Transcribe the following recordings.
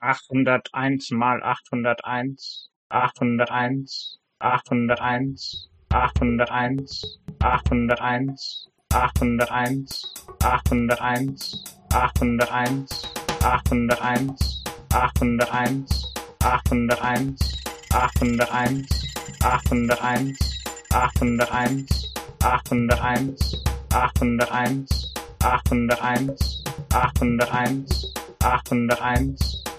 achthunderteins mal achthunderteins, achthunderteins, achthunderteins, achthunderteins, achthunderteins, achthunderteins, achthunderteins, achthunderteins, achthunderteins, achthunderteins, achthunderteins, achthunderteins, achthunderteins, achthunderteins, achthunderteins, achthunderteins, achthunderteins, achthunderteins, achthunderteins,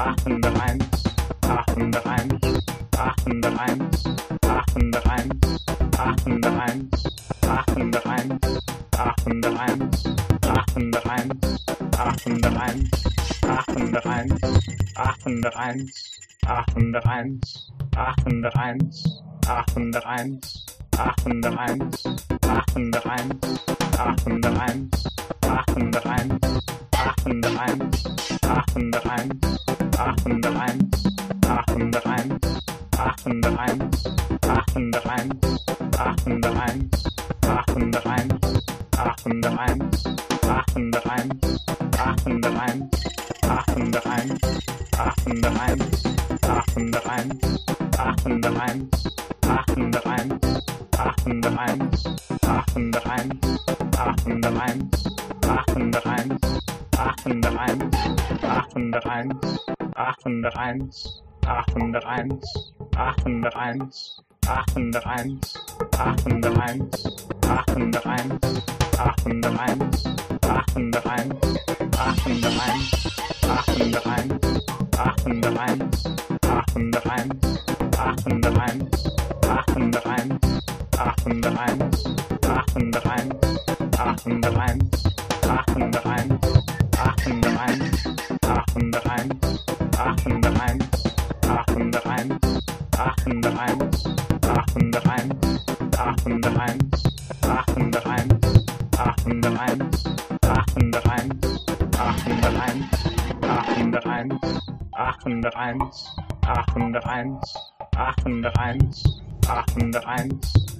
801, 801, 801, 801, 801, 801, 801, 801, 801, 801, 801, 801, 801, 801, achthunderteins, achthunderteins, achthunderteins, achthunderteins, achthunderteins, achthunderteins, achthunderteins, achthunderteins, achthunderteins, achthunderteins, achthunderteins, achthunderteins, achthunderteins, achthunderteins, achthunderteins, achthunderteins, achthunderteins, achthunderteins, achthunderteins, 801, 801, 801, 801, 801, 801, 801, 801, 801, 801, 801, 801, 801, 801, 801, 801, 801, 801, 801 Affen eins, Affen eins, Affen eins, Affen eins, Affen eins, Affen eins, Affen eins, Affen eins, Affen eins, Affen eins, Affen eins, Affen eins, Affen eins, Affen eins, Affen eins, Affen eins, Affen eins, Affen eins, Affen eins, Affen eins.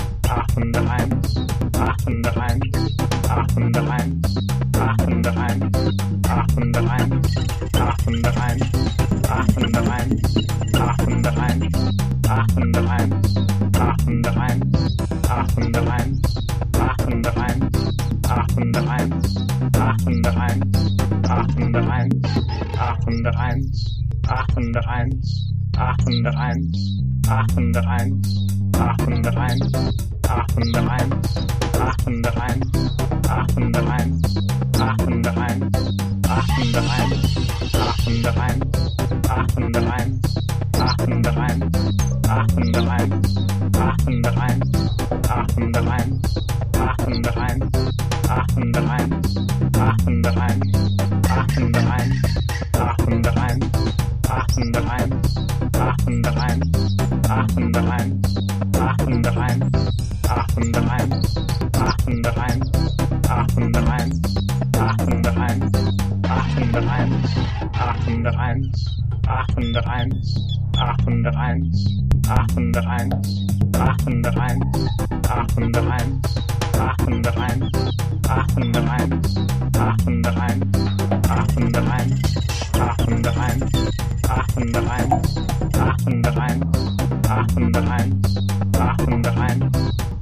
Affen eins, Affen eins, Affen eins, Affen eins, Affen eins, Affen eins, Affen eins, Affen eins, Affen eins, Affen eins, Affen eins, Affen eins, Affen eins, Affen eins, Affen eins, Affen eins, Affen eins, Affen eins, Affen eins. 801, 801, Aachen 801, 801, 801, 801, 801, Aachen 801, 801, 801, 801, 801, Aachen 801, 801, 801, 801, 801, 801, 801, 801, der 801, 801, der 801, 801, der 801, 801, der 801, 801, der 801, 801, der 801,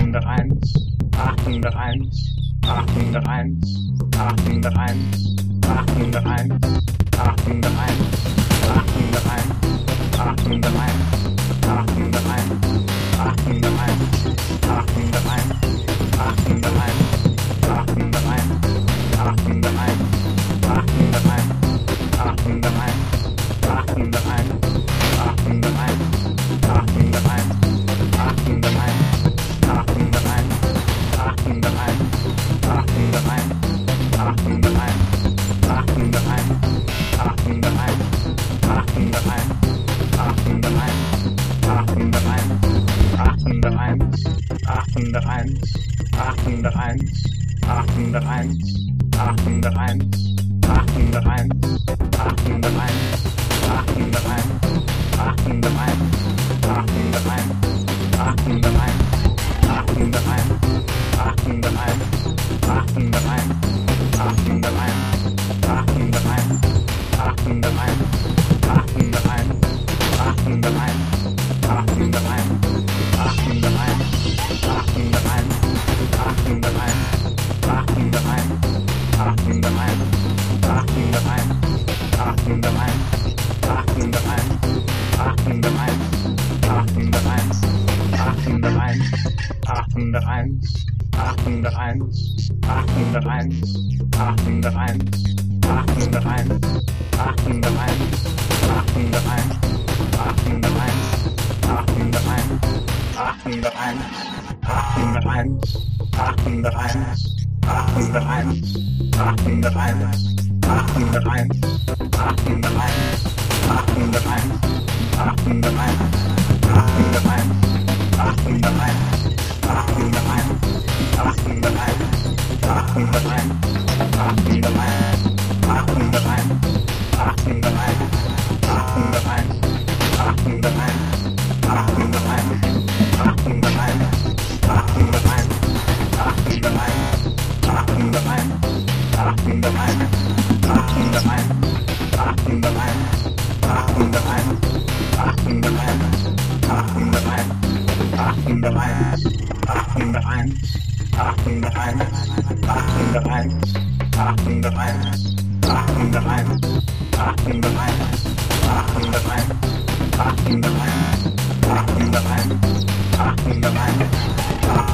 801, 801, 801, 801. Stunde eins. 801, 801, 801, 801, 801, 801, 801, 801, 801, 801, 801, 801, 801, 801, Achtung, da rein. Achtung, da rein.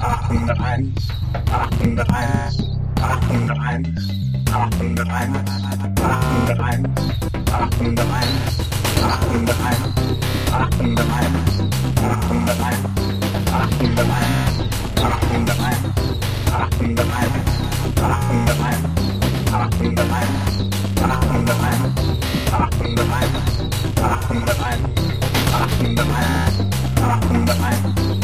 801, 801, 801, 801, 801, 801. 801, 801, 801, 801, 801, 801, 801, 801,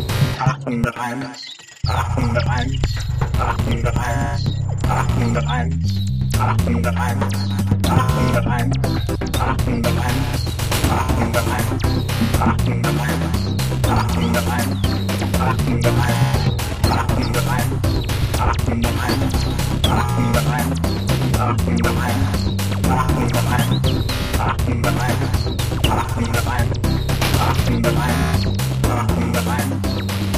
801, 801, achten 801, 801, achten 801, 801, achten 801, 801, achten 801, 801, achten 801, 801, achten 801, 801,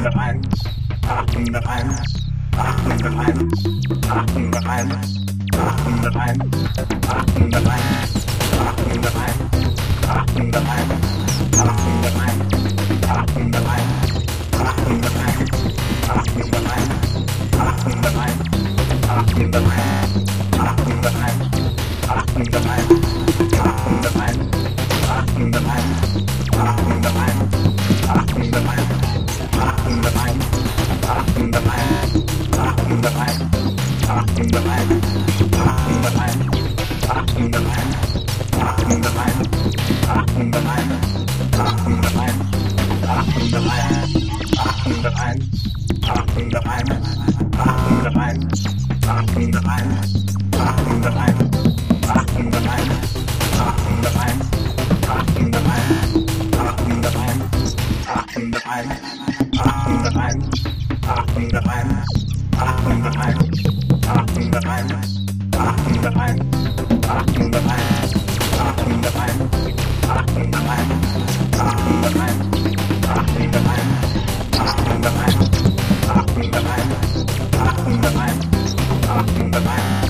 801, 801, 801, 801, 801, 801, 801, 801, 801, 801, Bye.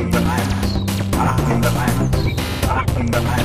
800 Eimer, 800 Eimer, 800 Eimer.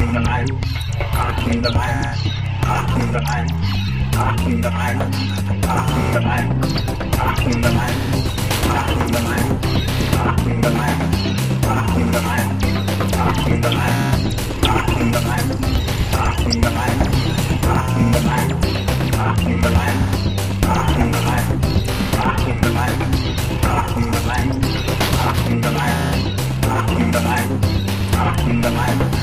the islands, rocking the islands, rocking the islands, rocking the islands, rocking the islands, rocking the islands, rocking the islands, rocking the islands, rocking the islands, rocking the islands, rocking the islands, rocking the islands, rocking the islands, rocking the islands, rocking the islands, rocking the islands, rocking the islands, rocking the islands, rocking the islands, rocking the islands.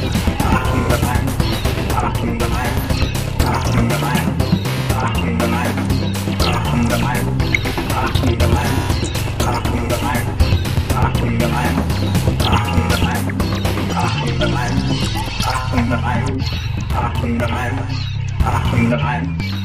Nein.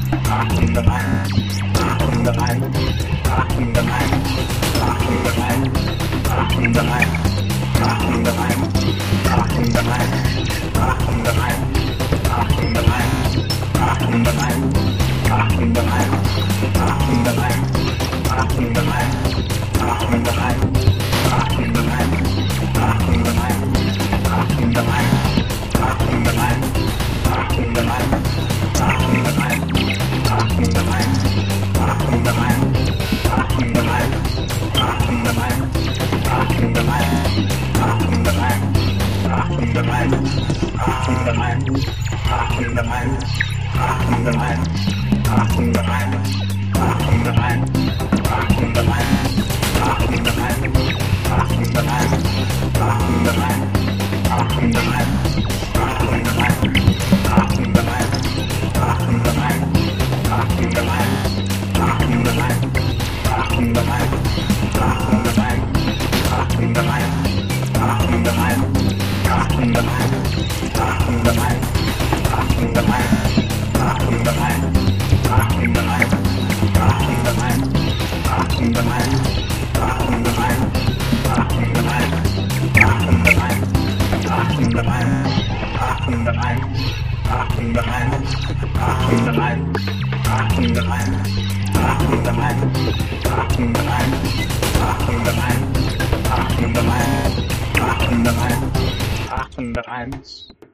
Achtung rein, Achtung rein, Achtung rein. 801, 801, 801.